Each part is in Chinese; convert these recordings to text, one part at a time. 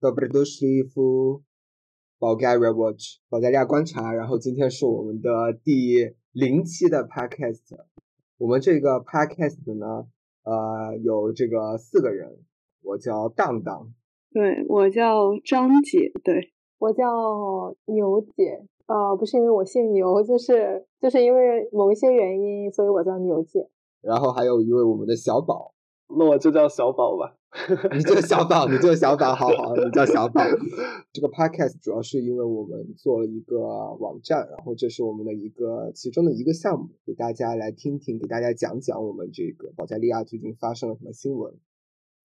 Dobrodošli v Bulgaria Watch，保加利亚观察。然后今天是我们的第零期的 podcast。我们这个 podcast 呢，呃，有这个四个人，我叫荡荡，对我叫张姐，对我叫牛姐。呃，不是因为我姓牛，就是就是因为某一些原因，所以我叫牛姐。然后还有一位我们的小宝，那我就叫小宝吧。你叫小宝，你叫小宝，好好，你叫小宝。这个 podcast 主要是因为我们做了一个网站，然后这是我们的一个其中的一个项目，给大家来听听，给大家讲讲我们这个保加利亚最近发生了什么新闻。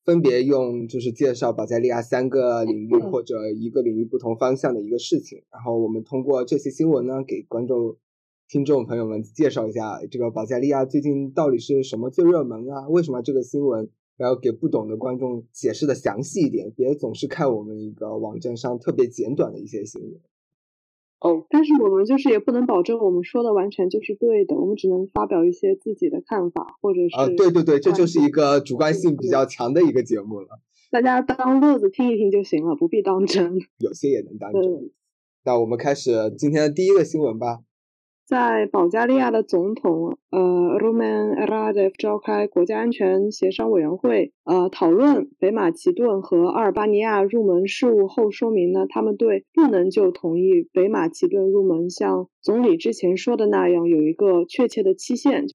分别用就是介绍保加利亚三个领域或者一个领域不同方向的一个事情，然后我们通过这些新闻呢，给观众、听众朋友们介绍一下这个保加利亚最近到底是什么最热门啊？为什么这个新闻？然后给不懂的观众解释的详细一点，别总是看我们一个网站上特别简短的一些新闻。哦，但是我们就是也不能保证我们说的完全就是对的，我们只能发表一些自己的看法，或者是啊，对对对，这就是一个主观性比较强的一个节目了。大家当乐子听一听就行了，不必当真。有些也能当真。那我们开始今天的第一个新闻吧。在保加利亚的总统呃 Roman Radev 召开国家安全协商委员会，呃，讨论北马其顿和阿尔巴尼亚入门事务后，说明呢，他们对不能就同意北马其顿入门，像总理之前说的那样，有一个确切的期限。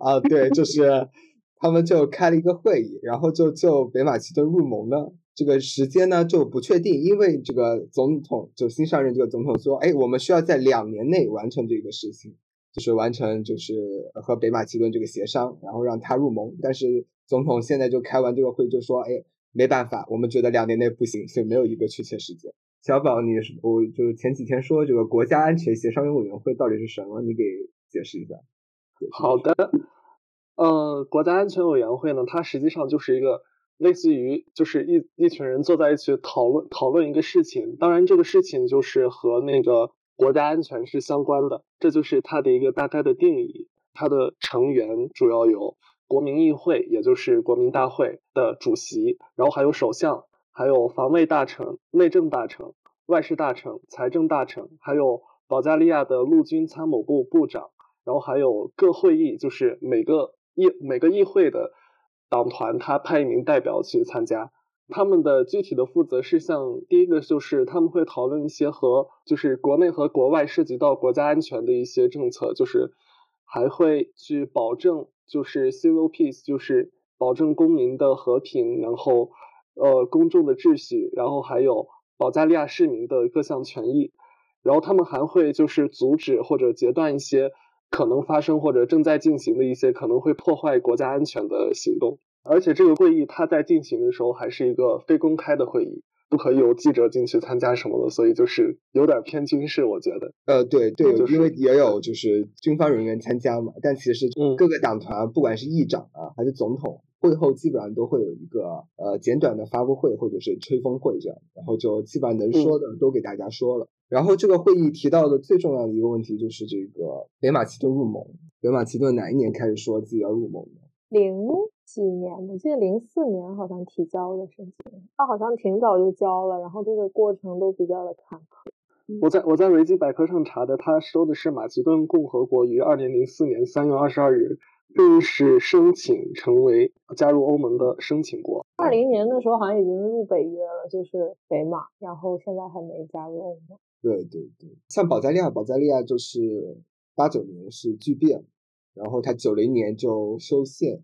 啊，对，就是他们就开了一个会议，然后就就北马其顿入盟呢。这个时间呢就不确定，因为这个总统就新上任这个总统说，哎，我们需要在两年内完成这个事情，就是完成就是和北马其顿这个协商，然后让他入盟。但是总统现在就开完这个会就说，哎，没办法，我们觉得两年内不行，所以没有一个确切时间。小宝，你是我就是前几天说这个国家安全协商委员会到底是什么？你给解释一下。好的，呃，国家安全委员会呢，它实际上就是一个。类似于就是一一群人坐在一起讨论讨论一个事情，当然这个事情就是和那个国家安全是相关的，这就是它的一个大概的定义。它的成员主要有国民议会，也就是国民大会的主席，然后还有首相，还有防卫大臣、内政大臣、外事大臣、财政大臣，还有保加利亚的陆军参谋部部长，然后还有各会议，就是每个议每个议会的。党团他派一名代表去参加，他们的具体的负责事项，第一个就是他们会讨论一些和就是国内和国外涉及到国家安全的一些政策，就是还会去保证就是 civil peace，就是保证公民的和平，然后呃公众的秩序，然后还有保加利亚市民的各项权益，然后他们还会就是阻止或者截断一些。可能发生或者正在进行的一些可能会破坏国家安全的行动，而且这个会议它在进行的时候还是一个非公开的会议，不可以有记者进去参加什么的，所以就是有点偏军事，我觉得。呃，对对，因为也有就是军方人员参加嘛，但其实各个党团不管是议长啊还是总统，会后基本上都会有一个呃简短的发布会或者是吹风会这样，然后就基本上能说的都给大家说了。然后这个会议提到的最重要的一个问题就是这个北马其顿入盟。北马其顿哪一年开始说自己要入盟的？零几年，我记得零四年好像提交的申请，他好像挺早就交了，然后这个过程都比较的坎坷。我在我在维基百科上查的，他说的是马其顿共和国于二零零四年三月二十二日正式申请成为加入欧盟的申请国。二零年的时候好像已经入北约了，就是北马，然后现在还没加入欧盟。对对对，像保加利亚，保加利亚就是八九年是巨变，然后他九零年就修宪，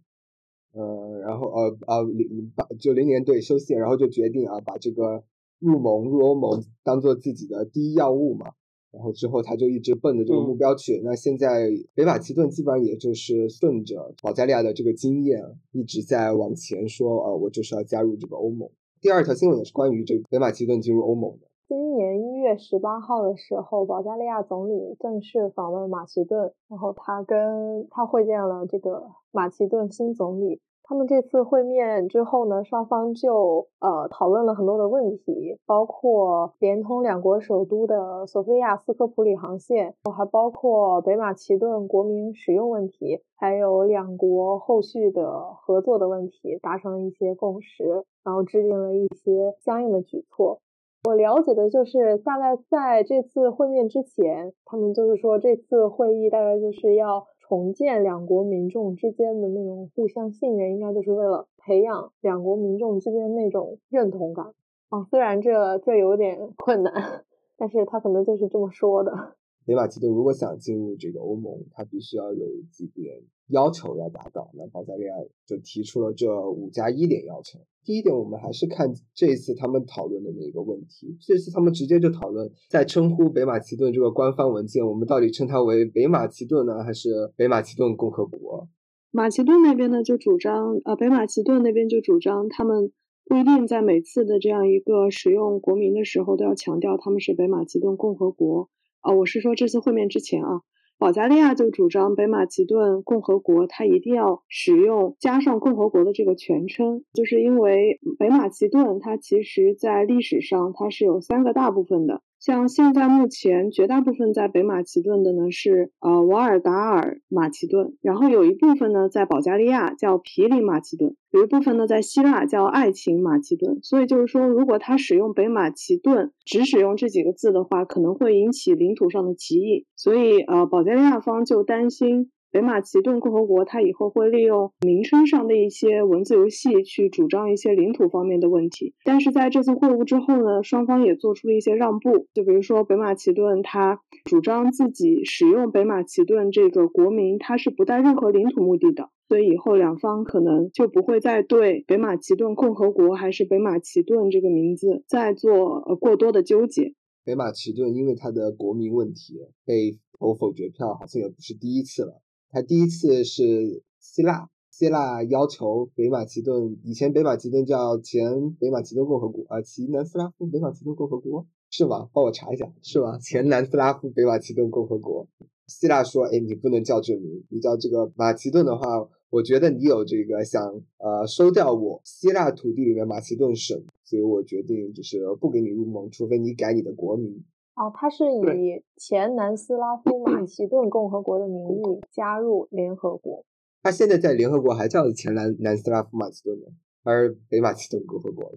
呃，然后呃呃零八九零年对修宪，然后就决定啊把这个入盟入欧盟当做自己的第一要务嘛，然后之后他就一直奔着这个目标去。那现在北马其顿基本上也就是顺着保加利亚的这个经验，一直在往前说，呃，我就是要加入这个欧盟。第二条新闻也是关于这个北马其顿进入欧盟的。今年一月十八号的时候，保加利亚总理正式访问马其顿，然后他跟他会见了这个马其顿新总理他们这次会面之后呢，双方就呃讨论了很多的问题，包括连通两国首都的索菲亚斯科普里航线，还包括北马其顿国民使用问题，还有两国后续的合作的问题，达成了一些共识，然后制定了一些相应的举措。我了解的就是，大概在这次会面之前，他们就是说这次会议大概就是要。重建两国民众之间的那种互相信任，应该就是为了培养两国民众之间那种认同感啊。虽然这这有点 困难，但是他可能就是这么说的。北马其顿如果想进入这个欧盟，它必须要有几点要求要达到。那保加利亚就提出了这五加一点要求。第一点，我们还是看这一次他们讨论的那个问题。这次他们直接就讨论，在称呼北马其顿这个官方文件，我们到底称它为北马其顿呢，还是北马其顿共和国？马其顿那边呢就主张，呃，北马其顿那边就主张，他们不一定在每次的这样一个使用国名的时候都要强调他们是北马其顿共和国。啊，我是说这次会面之前啊，保加利亚就主张北马其顿共和国，它一定要使用加上共和国的这个全称，就是因为北马其顿它其实在历史上它是有三个大部分的。像现在目前绝大部分在北马其顿的呢是呃瓦尔达尔马其顿，然后有一部分呢在保加利亚叫皮里马其顿，有一部分呢在希腊叫爱琴马其顿。所以就是说，如果他使用北马其顿，只使用这几个字的话，可能会引起领土上的歧义。所以呃保加利亚方就担心。北马其顿共和国，它以后会利用名称上的一些文字游戏去主张一些领土方面的问题。但是在这次会晤之后呢，双方也做出了一些让步。就比如说，北马其顿它主张自己使用北马其顿这个国名，它是不带任何领土目的的。所以以后两方可能就不会再对北马其顿共和国还是北马其顿这个名字再做呃过多的纠结。北马其顿因为它的国民问题被投否决票，好像也不是第一次了。他第一次是希腊，希腊要求北马其顿，以前北马其顿叫前北马其顿共和国啊，前南斯拉夫北马其顿共和国是吗？帮我查一下，是吗？前南斯拉夫北马其顿共和国。希腊说，哎，你不能叫这名，你叫这个马其顿的话，我觉得你有这个想呃收掉我希腊土地里面马其顿省，所以我决定就是不给你入盟，除非你改你的国名。哦，他是以前南斯拉夫马其顿共和国的名义加入联合国。他现在在联合国还叫前南南斯拉夫马其顿吗？还是北马其顿共和国？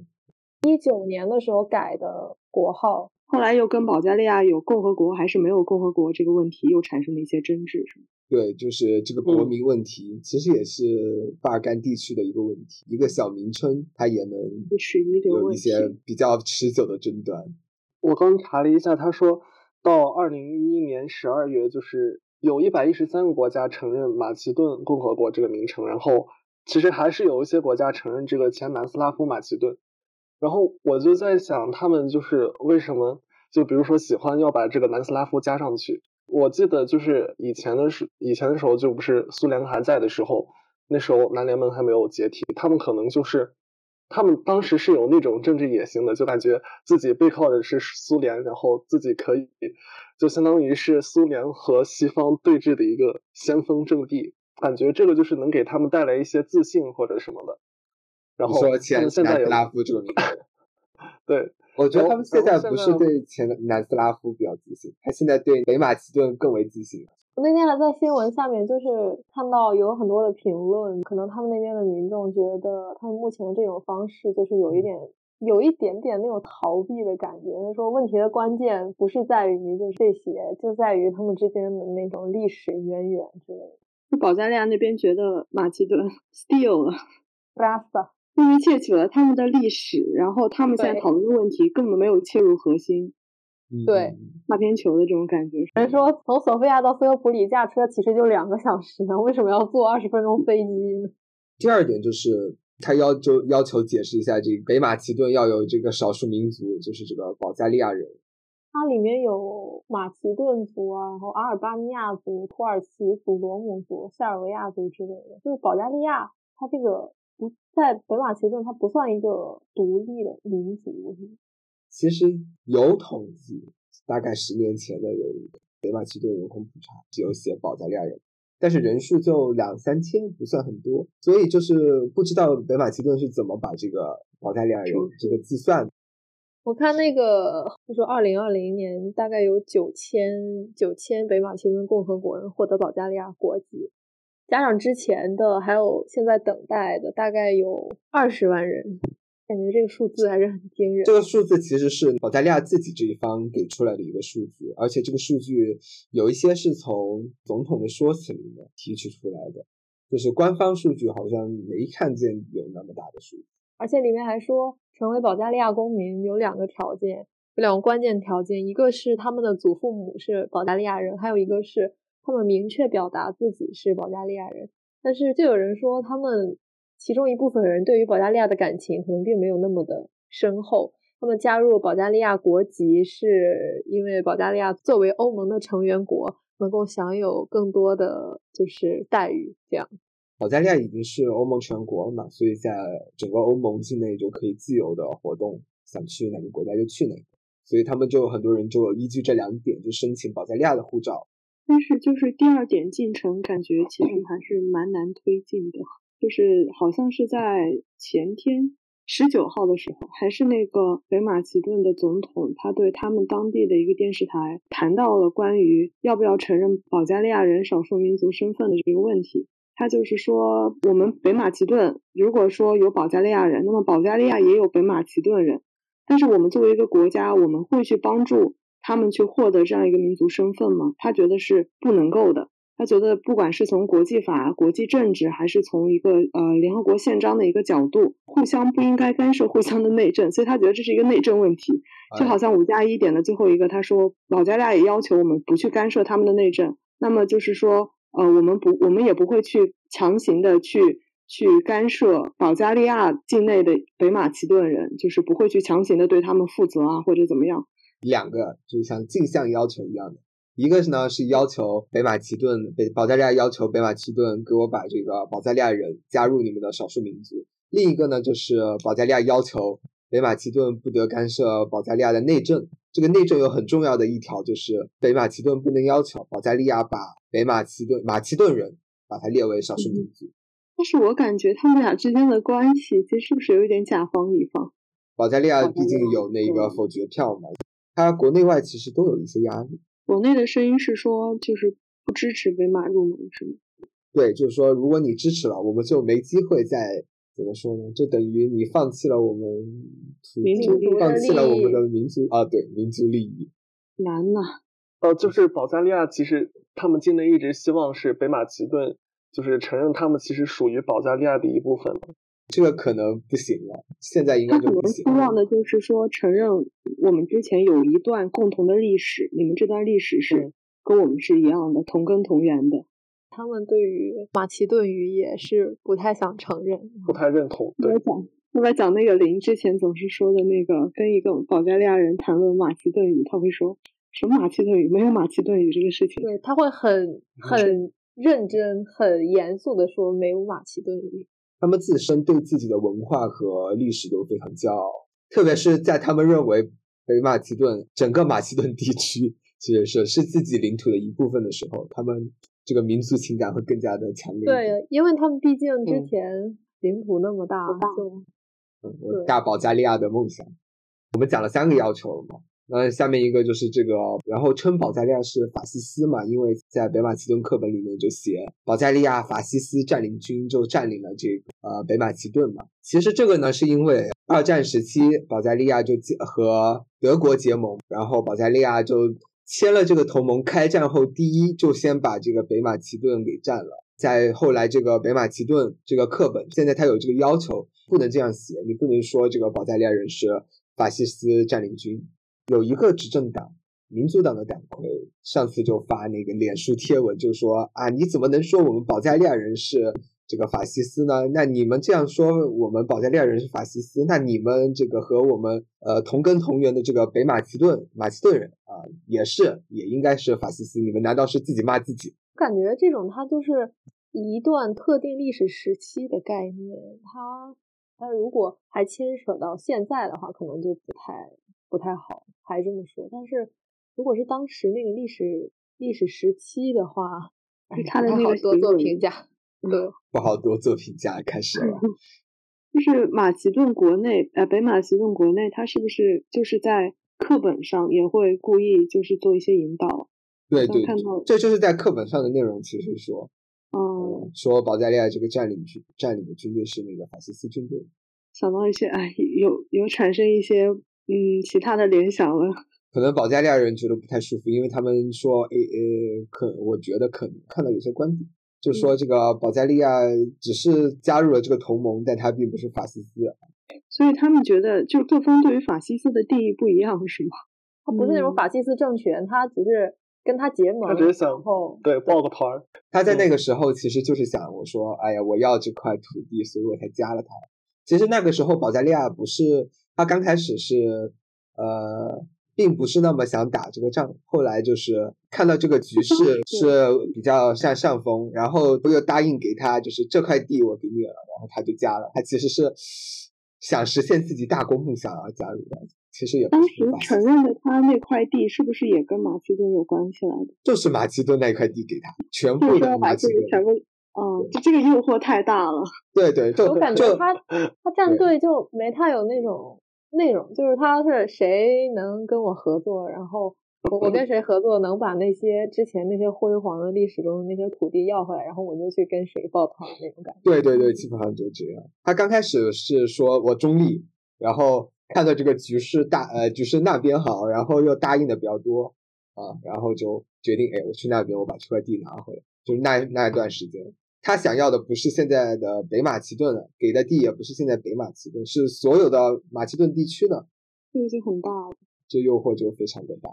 一九年的时候改的国号，后来又跟保加利亚有共和国还是没有共和国这个问题又产生了一些争执，是吗？对，就是这个国民问题，其实也是巴尔干地区的一个问题，一个小名称它也能有一些比较持久的争端。我刚查了一下，他说到二零一一年十二月，就是有一百一十三个国家承认马其顿共和国这个名称，然后其实还是有一些国家承认这个前南斯拉夫马其顿。然后我就在想，他们就是为什么就比如说喜欢要把这个南斯拉夫加上去？我记得就是以前的时以前的时候，就不是苏联还在的时候，那时候南联盟还没有解体，他们可能就是。他们当时是有那种政治野心的，就感觉自己背靠的是苏联，然后自己可以，就相当于是苏联和西方对峙的一个先锋阵地，感觉这个就是能给他们带来一些自信或者什么的。然后前现在南斯拉夫这个名字，对，我觉得他们现在不是对前南斯拉夫比较自信，他现在对北马其顿更为自信。我那天还在新闻下面，就是看到有很多的评论，可能他们那边的民众觉得他们目前的这种方式就是有一点，有一点点那种逃避的感觉。他说问题的关键不是在于就是这些，就在于他们之间的那种历史渊源之类的。就保加利亚那边觉得马其顿 steal 了，不拉萨，因为窃取了他们的历史，然后他们现在讨论的问题根本没有切入核心。对，擦边球的这种感觉。人说从索菲亚到斯科普里驾车其实就两个小时呢，为什么要坐二十分钟飞机呢？第二点就是他要就要求解释一下，这个北马其顿要有这个少数民族，就是这个保加利亚人。它里面有马其顿族啊，然后阿尔巴尼亚族、土耳其族、罗姆族、塞尔维亚族之类的。就是保加利亚，它这个不在北马其顿，它不算一个独立的民族。其实有统计，大概十年前的有北马其顿人口普查，只有写保加利亚人。但是人数就两三千，不算很多，所以就是不知道北马其顿是怎么把这个保加利亚人这个计算。我看那个，他说二零二零年大概有九千九千北马其顿共和国人获得保加利亚国籍，加上之前的还有现在等待的，大概有二十万人。感觉这个数字还是很惊人。这个数字其实是保加利亚自己这一方给出来的一个数字，而且这个数据有一些是从总统的说辞里面提取出来的，就是官方数据好像没看见有那么大的数字。而且里面还说，成为保加利亚公民有两个条件，有两个关键条件，一个是他们的祖父母是保加利亚人，还有一个是他们明确表达自己是保加利亚人。但是就有人说他们。其中一部分人对于保加利亚的感情可能并没有那么的深厚，他们加入保加利亚国籍是因为保加利亚作为欧盟的成员国，能够享有更多的就是待遇。这样，保加利亚已经是欧盟成员国了嘛，所以在整个欧盟境内就可以自由的活动，想去哪个国家就去哪个，所以他们就很多人就依据这两点就申请保加利亚的护照。但是就是第二点进程，感觉其实还是蛮难推进的。就是好像是在前天十九号的时候，还是那个北马其顿的总统，他对他们当地的一个电视台谈到了关于要不要承认保加利亚人少数民族身份的这个问题。他就是说，我们北马其顿如果说有保加利亚人，那么保加利亚也有北马其顿人，但是我们作为一个国家，我们会去帮助他们去获得这样一个民族身份吗？他觉得是不能够的。他觉得，不管是从国际法、国际政治，还是从一个呃联合国宪章的一个角度，互相不应该干涉互相的内政，所以他觉得这是一个内政问题。就好像五加一点的最后一个，他说保加利亚也要求我们不去干涉他们的内政，那么就是说，呃，我们不，我们也不会去强行的去去干涉保加利亚境内的北马其顿人，就是不会去强行的对他们负责啊，或者怎么样。两个就是像镜像要求一样的。一个是呢，是要求北马其顿北保加利亚要求北马其顿给我把这个保加利亚人加入你们的少数民族。另一个呢，就是保加利亚要求北马其顿不得干涉保加利亚的内政。这个内政有很重要的一条，就是北马其顿不能要求保加利亚把北马其顿马其顿人把它列为少数民族。但是我感觉他们俩之间的关系，其实是不是有一点甲方乙方？保加利亚毕竟有那个否决票嘛，它国内外其实都有一些压力。国内的声音是说，就是不支持北马入盟，是吗？对，就是说，如果你支持了，我们就没机会再怎么说呢？就等于你放弃了我们民族放弃了我们的民族啊，对，民族利益。难呐。呃，就是保加利亚，其实他们境内一直希望是北马其顿，就是承认他们其实属于保加利亚的一部分。这个可能不行了，现在应该就不行。希望的就是说，承认我们之前有一段共同的历史，你们这段历史是跟我们是一样的，同根同源的。他们对于马其顿语也是不太想承认，不太认同。对，讲后来讲那个林之前总是说的那个，跟一个保加利亚人谈论马其顿语，他会说什么马其顿语？没有马其顿语这个事情。对，他会很很认真、很严肃的说没有马其顿语。他们自身对自己的文化和历史都非常骄傲，特别是在他们认为北马其顿整个马其顿地区其实是是自己领土的一部分的时候，他们这个民族情感会更加的强烈。对，因为他们毕竟之前领土那么大，就嗯，大保加利亚的梦想。我们讲了三个要求了嘛？那下面一个就是这个，然后称保加利亚是法西斯嘛，因为在北马其顿课本里面就写保加利亚法西斯占领军就占领了这个呃北马其顿嘛。其实这个呢是因为二战时期保加利亚就结和德国结盟，然后保加利亚就签了这个同盟，开战后第一就先把这个北马其顿给占了。在后来这个北马其顿这个课本，现在它有这个要求，不能这样写，你不能说这个保加利亚人是法西斯占领军。有一个执政党，民主党的党魁，上次就发那个脸书贴文，就说啊，你怎么能说我们保加利亚人是这个法西斯呢？那你们这样说我们保加利亚人是法西斯，那你们这个和我们呃同根同源的这个北马其顿马其顿人啊，也是也应该是法西斯，你们难道是自己骂自己？感觉这种它就是一段特定历史时期的概念，它它如果还牵扯到现在的话，可能就不太。不太好，还这么说。但是，如果是当时那个历史历史时期的话，他的那个多做评价，对，不好多做评价，开始了。就是马其顿国内，呃，北马其顿国内，他是不是就是在课本上也会故意就是做一些引导？对对，看到这就是在课本上的内容，其实说，嗯，说保加利亚这个占领军占领的军队是那个法西斯军队。想到一些，哎，有有产生一些嗯其他的联想了。可能保加利亚人觉得不太舒服，因为他们说，诶诶，可我觉得可能看到有些观点，就说这个保加利亚只是加入了这个同盟，但他并不是法西斯。所以他们觉得，就各方对于法西斯的定义不一样，是吗？他不是那种法西斯政权，他只是跟他结盟，他只是想后对报个团儿。他在那个时候其实就是想，我说，哎呀，我要这块土地，所以我才加了他。其实那个时候保加利亚不是他刚开始是呃。并不是那么想打这个仗，后来就是看到这个局势 是比较占上风，然后又答应给他，就是这块地我给你了，然后他就加了。他其实是想实现自己大公梦想而加入的，其实也当时承认的他那块地是不是也跟马其顿有关系来的？就是马其顿那块地给他，全部的马其顿全部，嗯，就这个诱惑太大了。对对，就我感觉他他 站队就没太有那种。内容就是他是谁能跟我合作，然后我跟谁合作能把那些之前那些辉煌的历史中的那些土地要回来，然后我就去跟谁抱团那种感觉。对对对，基本上就这样。他刚开始是说我中立，然后看到这个局势大呃局势那边好，然后又答应的比较多啊，然后就决定哎我去那边我把这块地拿回来，就是那那一段时间。他想要的不是现在的北马其顿的，给的地也不是现在北马其顿，是所有的马其顿地区的，这个就很大了，这诱惑就非常的大。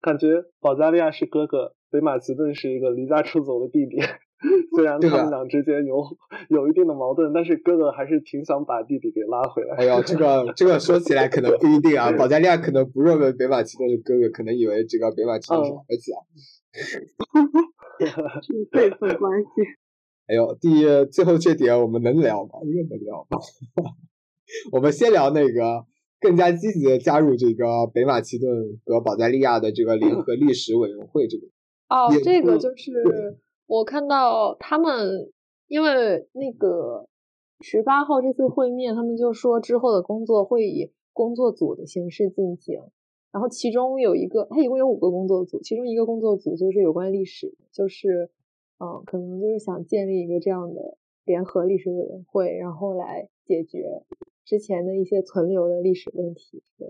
感觉保加利亚是哥哥，北马其顿是一个离家出走的弟弟。虽然他们俩之间有有一定的矛盾，但是哥哥还是挺想把弟弟给拉回来。哎呦，这个 这个说起来可能不一定啊，保加利亚可能不认为北马其顿是哥哥，可能以为这个北马其顿是儿子啊。辈分关系。哎呦，第最后这点我们能聊吗？应该能聊吧。我们先聊那个更加积极的加入这个北马其顿和保加利亚的这个联合历史委员会这个。哦，这个就是我看到他们，因为那个十八号这次会面，他们就说之后的工作会以工作组的形式进行。然后其中有一个，它一共有五个工作组，其中一个工作组就是有关历史，就是。嗯，可能就是想建立一个这样的联合历史委员会，然后来解决之前的一些存留的历史问题。对，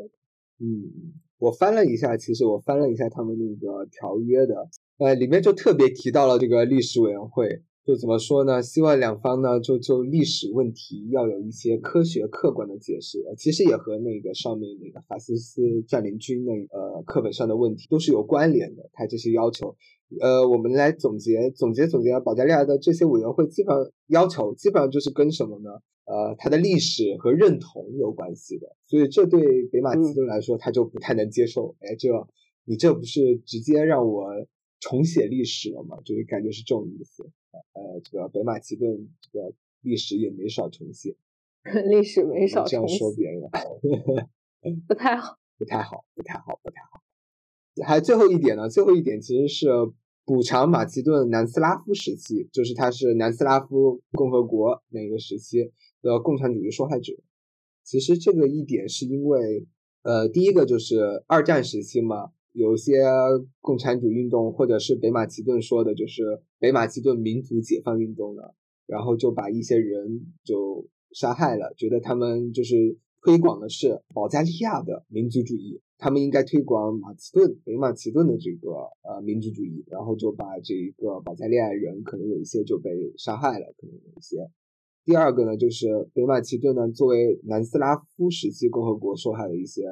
嗯，我翻了一下，其实我翻了一下他们那个条约的，呃，里面就特别提到了这个历史委员会，就怎么说呢？希望两方呢，就就历史问题要有一些科学客观的解释。其实也和那个上面那个法西斯占领军那呃课本上的问题都是有关联的。他这些要求。呃，我们来总结总结总结，保加利亚的这些委员会基本上要求，基本上就是跟什么呢？呃，它的历史和认同有关系的，所以这对北马其顿来说，他就不太能接受。哎，这你这不是直接让我重写历史了吗？就是感觉是这种意思。呃，这个北马其顿这个历史也没少重写，历史没少这样说别人，不太好，不太好，不太好，不太好。还最后一点呢，最后一点其实是。补偿马其顿南斯拉夫时期，就是他是南斯拉夫共和国那个时期的共产主义受害者。其实这个一点是因为，呃，第一个就是二战时期嘛，有些共产主义运动，或者是北马其顿说的就是北马其顿民族解放运动的，然后就把一些人就杀害了，觉得他们就是推广的是保加利亚的民族主义。他们应该推广马其顿、北马其顿的这个呃民族主义，然后就把这个保加利亚人可能有一些就被杀害了，可能有一些。第二个呢，就是北马其顿呢作为南斯拉夫时期共和国受害的一些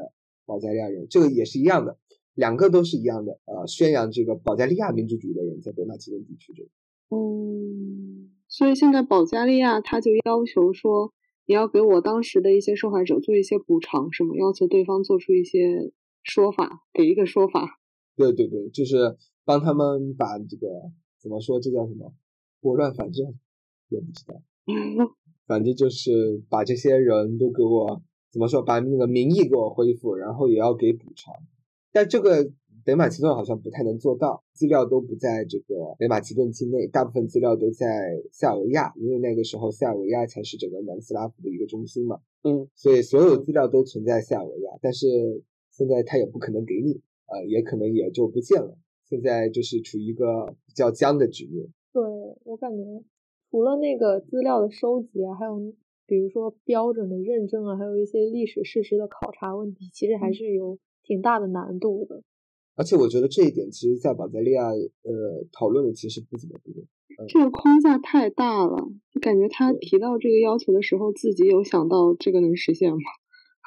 保加利亚人，这个也是一样的，两个都是一样的。呃，宣扬这个保加利亚民族主义的人在北马其顿地区这。嗯，所以现在保加利亚他就要求说。你要给我当时的一些受害者做一些补偿，什么？要求对方做出一些说法，给一个说法。对对对，就是帮他们把这个怎么说？这叫什么？拨乱反正？也不知道。反正就是把这些人都给我怎么说？把那个名义给我恢复，然后也要给补偿。但这个北马其顿好像不太能做到，资料都不在这个北马其顿境内，大部分资料都在塞尔维亚，因为那个时候塞尔维亚才是整个南斯拉夫的一个中心嘛。嗯，所以所有资料都存在塞尔维亚，但是现在他也不可能给你，呃，也可能也就不见了。现在就是处于一个比较僵的局面。对我感觉，除了那个资料的收集啊，还有比如说标准的认证啊，还有一些历史事实的考察问题，其实还是有挺大的难度的。而且我觉得这一点，其实，在保加利亚，呃，讨论的其实不怎么多。这个框架太大了，就感觉他提到这个要求的时候，自己有想到这个能实现吗？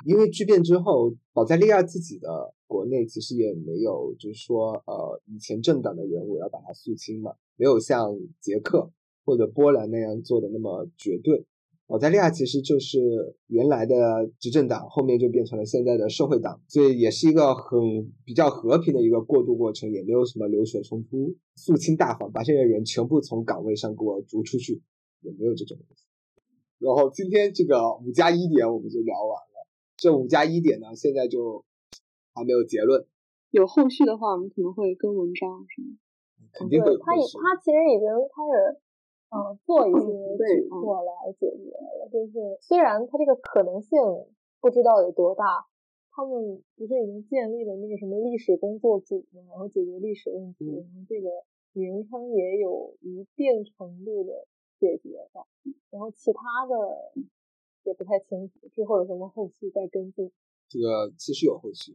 因为巨变之后，保加利亚自己的国内其实也没有，就是说，呃，以前政党的人物要把它肃清嘛，没有像捷克或者波兰那样做的那么绝对。保加利亚其实就是原来的执政党，后面就变成了现在的社会党，所以也是一个很比较和平的一个过渡过程，也没有什么流血冲突，肃清大法，把这些人全部从岗位上给我逐出去，也没有这种东西。然后今天这个五加一点我们就聊完了，这五加一点呢，现在就还没有结论，有后续的话，我们可能会跟文章什么？肯定会有他也他其实已经开始。嗯，做一些举措来解决了。就是虽然他这个可能性不知道有多大，他们不是已经建立了那个什么历史工作组嘛？然后解决历史问题，然后这个名称也有一定程度的解决吧。然后其他的也不太清楚，之后有什么后续再跟进。这个其实有后续，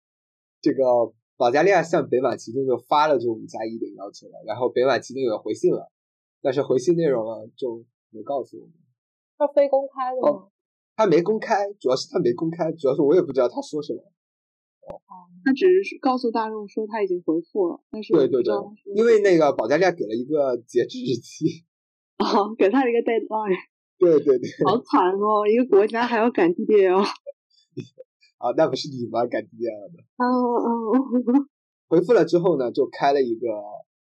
这个保加利亚向北马其顿就发了这五加一的要求了，然后北马其顿也回信了。但是回信内容啊，就没告诉我们。他非公开的吗？他没公开，主要是他没公开，主要是我也不知道他说什么。哦，他只是告诉大众说他已经回复了，但是对对对，因为那个保加利亚给了一个截止日期。哦，给他一个 deadline。对对对。好惨哦，一个国家还要赶 DDL。啊，那不是你吗？赶 DDL 的。哦哦。回复了之后呢，就开了一个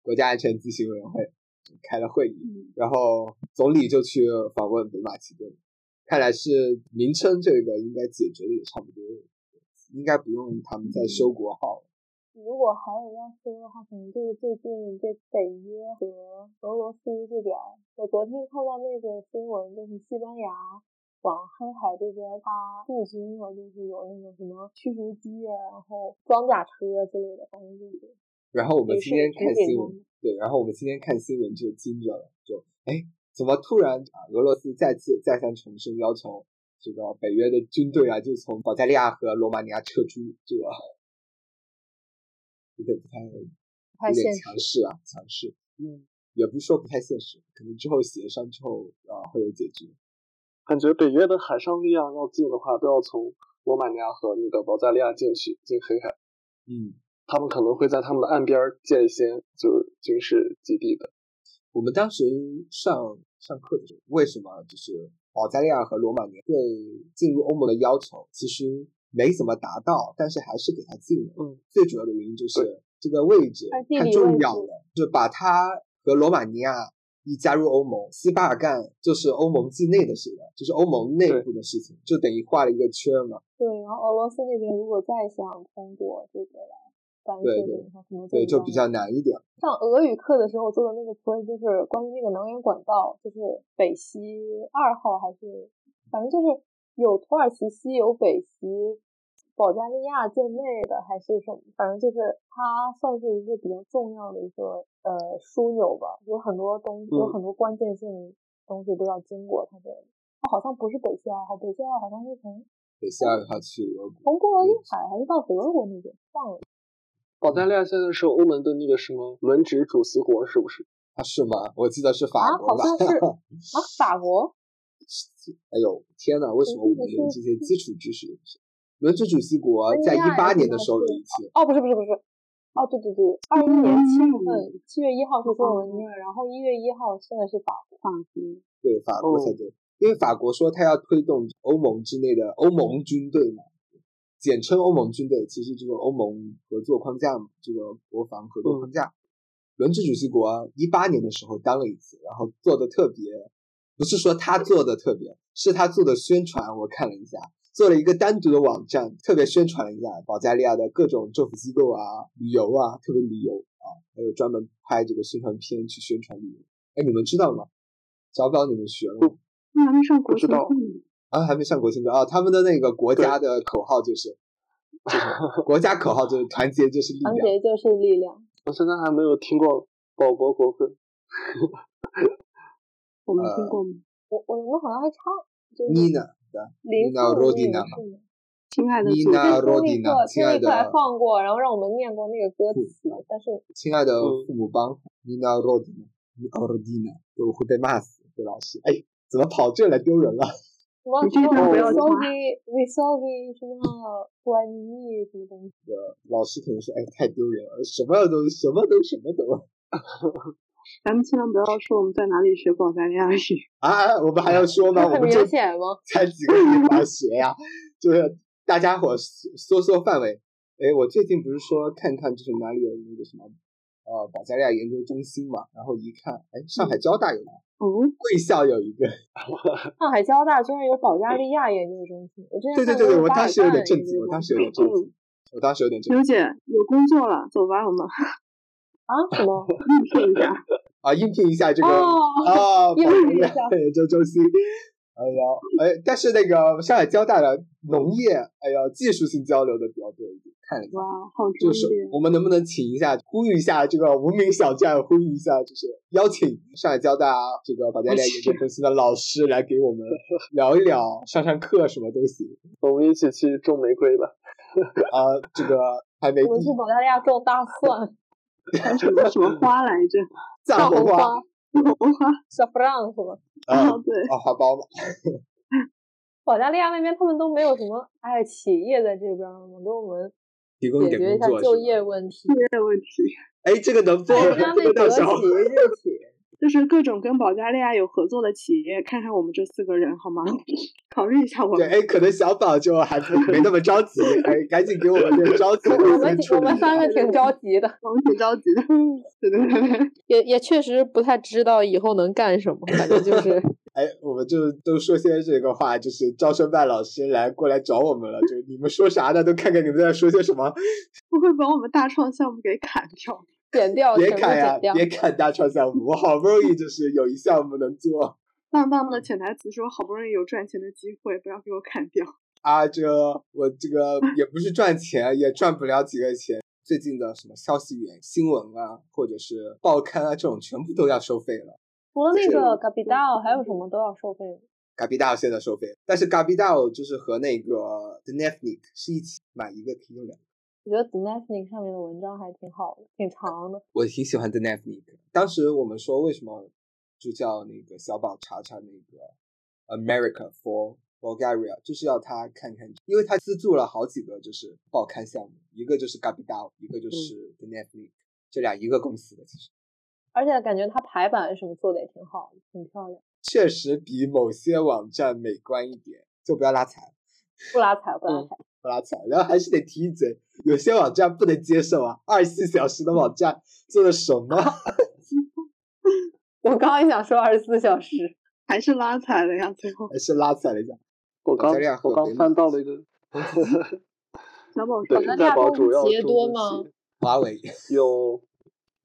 国家安全咨询委员会。开了会议，然后总理就去访问北马其顿，看来是名称这个应该解决的也差不多，应该不用他们再修国号了。如果还有要说的话，可能就是最近这北约和俄罗斯这边，我昨天看到那个新闻，就是西班牙往黑海这边他驻军了，就是有那个什么驱逐机啊，然后装甲车之类的，反正就是。然后我们今天看新闻。对，然后我们今天看新闻就惊着了，就哎，怎么突然啊？俄罗斯再次再三重申要求这个北约的军队啊，就从保加利亚和罗马尼亚撤出，这个有点不太有点强势啊，强势。嗯，也不是说不太现实，可能之后协商之后啊会有解决。感觉北约的海上力量要进的话，都要从罗马尼亚和那个保加利亚进去进黑海。嗯。他们可能会在他们的岸边建一些就是军事基地的。我们当时上上课的时候，为什么就是保加利亚和罗马尼亚对进入欧盟的要求其实没怎么达到，但是还是给他进了。嗯，最主要的原因就是这个位置太重要了，就把它和罗马尼亚一加入欧盟，西巴尔干就是欧盟境内的事了，就是欧盟内部的事情，就等于画了一个圈嘛。对，然后俄罗斯那边如果再想通过这个来。对对，对就比较难一点。上俄语课的时候做的那个图，就是关于那个能源管道，就是北溪二号还是，反正就是有土耳其西有北溪，保加利亚境内的还是什么，反正就是它算是一个比较重要的一个呃枢纽吧，有很多东西，有很多关键性东西都要经过它这里。它好像不是北溪二号，北溪二号好像是从北溪二号去俄国，从波罗的海还是到德国那边忘了。保加利亚现在是欧盟的那个什么轮值主席国，是不是？啊，是吗？我记得是法国吧？好像是 啊，法国。哎呦，天哪！为什么我们连这些基础知识都不是？轮值主席国在一八年的时候有一次。哦，不是不是不是，哦对对对，二一年七月份，七月一号是斯洛文尼亚，然后一月一号现在是法国。法国。对，法国才对，因为法国说他要推动欧盟之内的欧盟军队嘛。简称欧盟军队，其实就是欧盟合作框架嘛，这个国防合作框架。轮值主席国一八年的时候当了一次，然后做的特别，不是说他做的特别，是他做的宣传。我看了一下，做了一个单独的网站，特别宣传了一下保加利亚的各种政府机构啊、旅游啊，特别旅游啊，还有专门拍这个宣传片去宣传旅游。哎，你们知道吗？小宝，你们学了吗？那还没上国庆不知道课呢。啊，还没上国庆课啊！他们的那个国家的口号就是，就是国家口号就是团结就是力量。团结就是力量。我现在还没有听过保国国歌。我们呃听过吗？我我我好像还唱，就是妮娜 Nina Rodina 嘛？亲爱的祖妮娜国，听力 Rodina，亲爱的放过，然后让我们念过那个歌词，但是亲爱的嗯父母帮，妮娜罗迪娜，妮娜罗迪娜都会被骂死，被老师。哎，怎么跑这来丢人了？什么你这什么段不要 v i s o 插 v i v i s o v i 什么关你什么东西，老师可能说，哎，太丢人了，什么都什么都什么都咱们千万不要说我们在哪里学保加利亚语。啊！我们还要说吗？我们就明显吗？才几个地方学呀，就是大家伙缩缩范围。哎，我最近不是说看看就是哪里有那个什么呃保加利亚研究中心嘛，然后一看，哎，上海交大有，哦，贵校有一个，上海交大居然有保加利亚研究中心，我之前对对对对，我当时有点震惊，我当时有点震惊，我当时有点刘姐有工作了，走吧，我们啊什么？应聘一下。啊，应聘一下这个哦，啊，保应聘一下研究中心。哎呀，哎，但是那个上海交大的农业，哎呀，技术性交流的比较多一点，看了一下。哇，好就是！我们能不能请一下，呼吁一下这个无名小站，呼吁一下，就是邀请上海交大这个保加利亚研究中心的老师来给我们聊一聊，上上课什么都行我们一起去种玫瑰吧。啊、这个还没我们去保加利亚种大蒜、还有什么什么花来着？藏红花红花、红花 saffron 是吧？啊哦，对，啊花苞嘛，保加利亚那边他们都没有什么哎企业在这边吗？给我们提供解决一下就业问题。就业问题哎，这个能播哎，吗？人家这那德个到时候企、日企，就是各种跟保加利亚有合作的企业，看看我们这四个人好吗？考虑一下我们对，们。哎，可能小宝就还不没那么着急，哎，赶紧给我们点着急我们我们三个挺着急的，我们挺着急的。对对对对，也也确实不太知道以后能干什么，反正就是 哎，我们就都说些这个话，就是招生办老师来过来找我们了，就你们说啥呢？都看看你们在说些什么，不会把我们大创项目给砍掉。剪掉，别砍呀。别砍大创项目，我好不容易就是有一项目能做棒棒的潜台词是我好不容易有赚钱的机会，不要给我砍掉。啊，这个我这个也不是赚钱，也赚不了几个钱。最近的什么消息源、新闻啊，或者是报刊啊，这种全部都要收费了。除了那个 Capital，还有什么都要收费吗？Capital 现在收费，但是 Gabidao 就是和那个 The Netflix 是一起买一个可以用两个。我觉得 The Netflix 上面的文章还挺好的，挺长的。我挺喜欢 The Netflix。当时我们说为什么就叫那个小宝查查那个 America for Bulgaria，就是要他看看，因为他资助了好几个就是报刊项目，一个就是 Capital，一个就是 The Netflix，、这俩一个公司的，其实而且感觉它排版什么做的也挺好的，挺漂亮。确实比某些网站美观一点，就不要拉踩。不拉踩，不拉嗯踩。不拉踩，然后还是得提一嘴，有些网站不能接受啊，二十四小时的网站做的什么？我刚刚也想说二十四小时，还是拉踩了呀，最后。还是拉踩了一下。我刚我刚翻到了一个，小宝说对，在保主要企业多吗？企华为。有，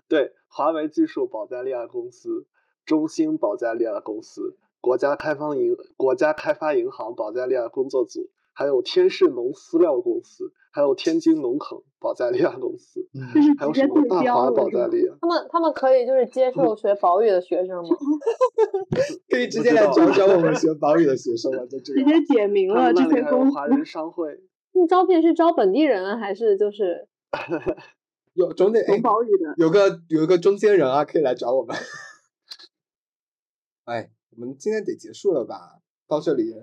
对，华为技术保加利亚公司、中兴保加利亚公司、国家开发银国家开发银行保加利亚工作组，还有天士农饲料公司，还有天津农垦保加利亚公司，还有什么大华？保加利亚。他们他们可以就是接受学保语的学生吗？可以直接来找找我们 学保语的学生了，就这个。直接点名了这些公司华。人商会，你招聘是招本地人啊，还是就是有中间哎懂，保语的，有个有一个中间人啊，可以来找我们。哎，我们今天得结束了吧？到这里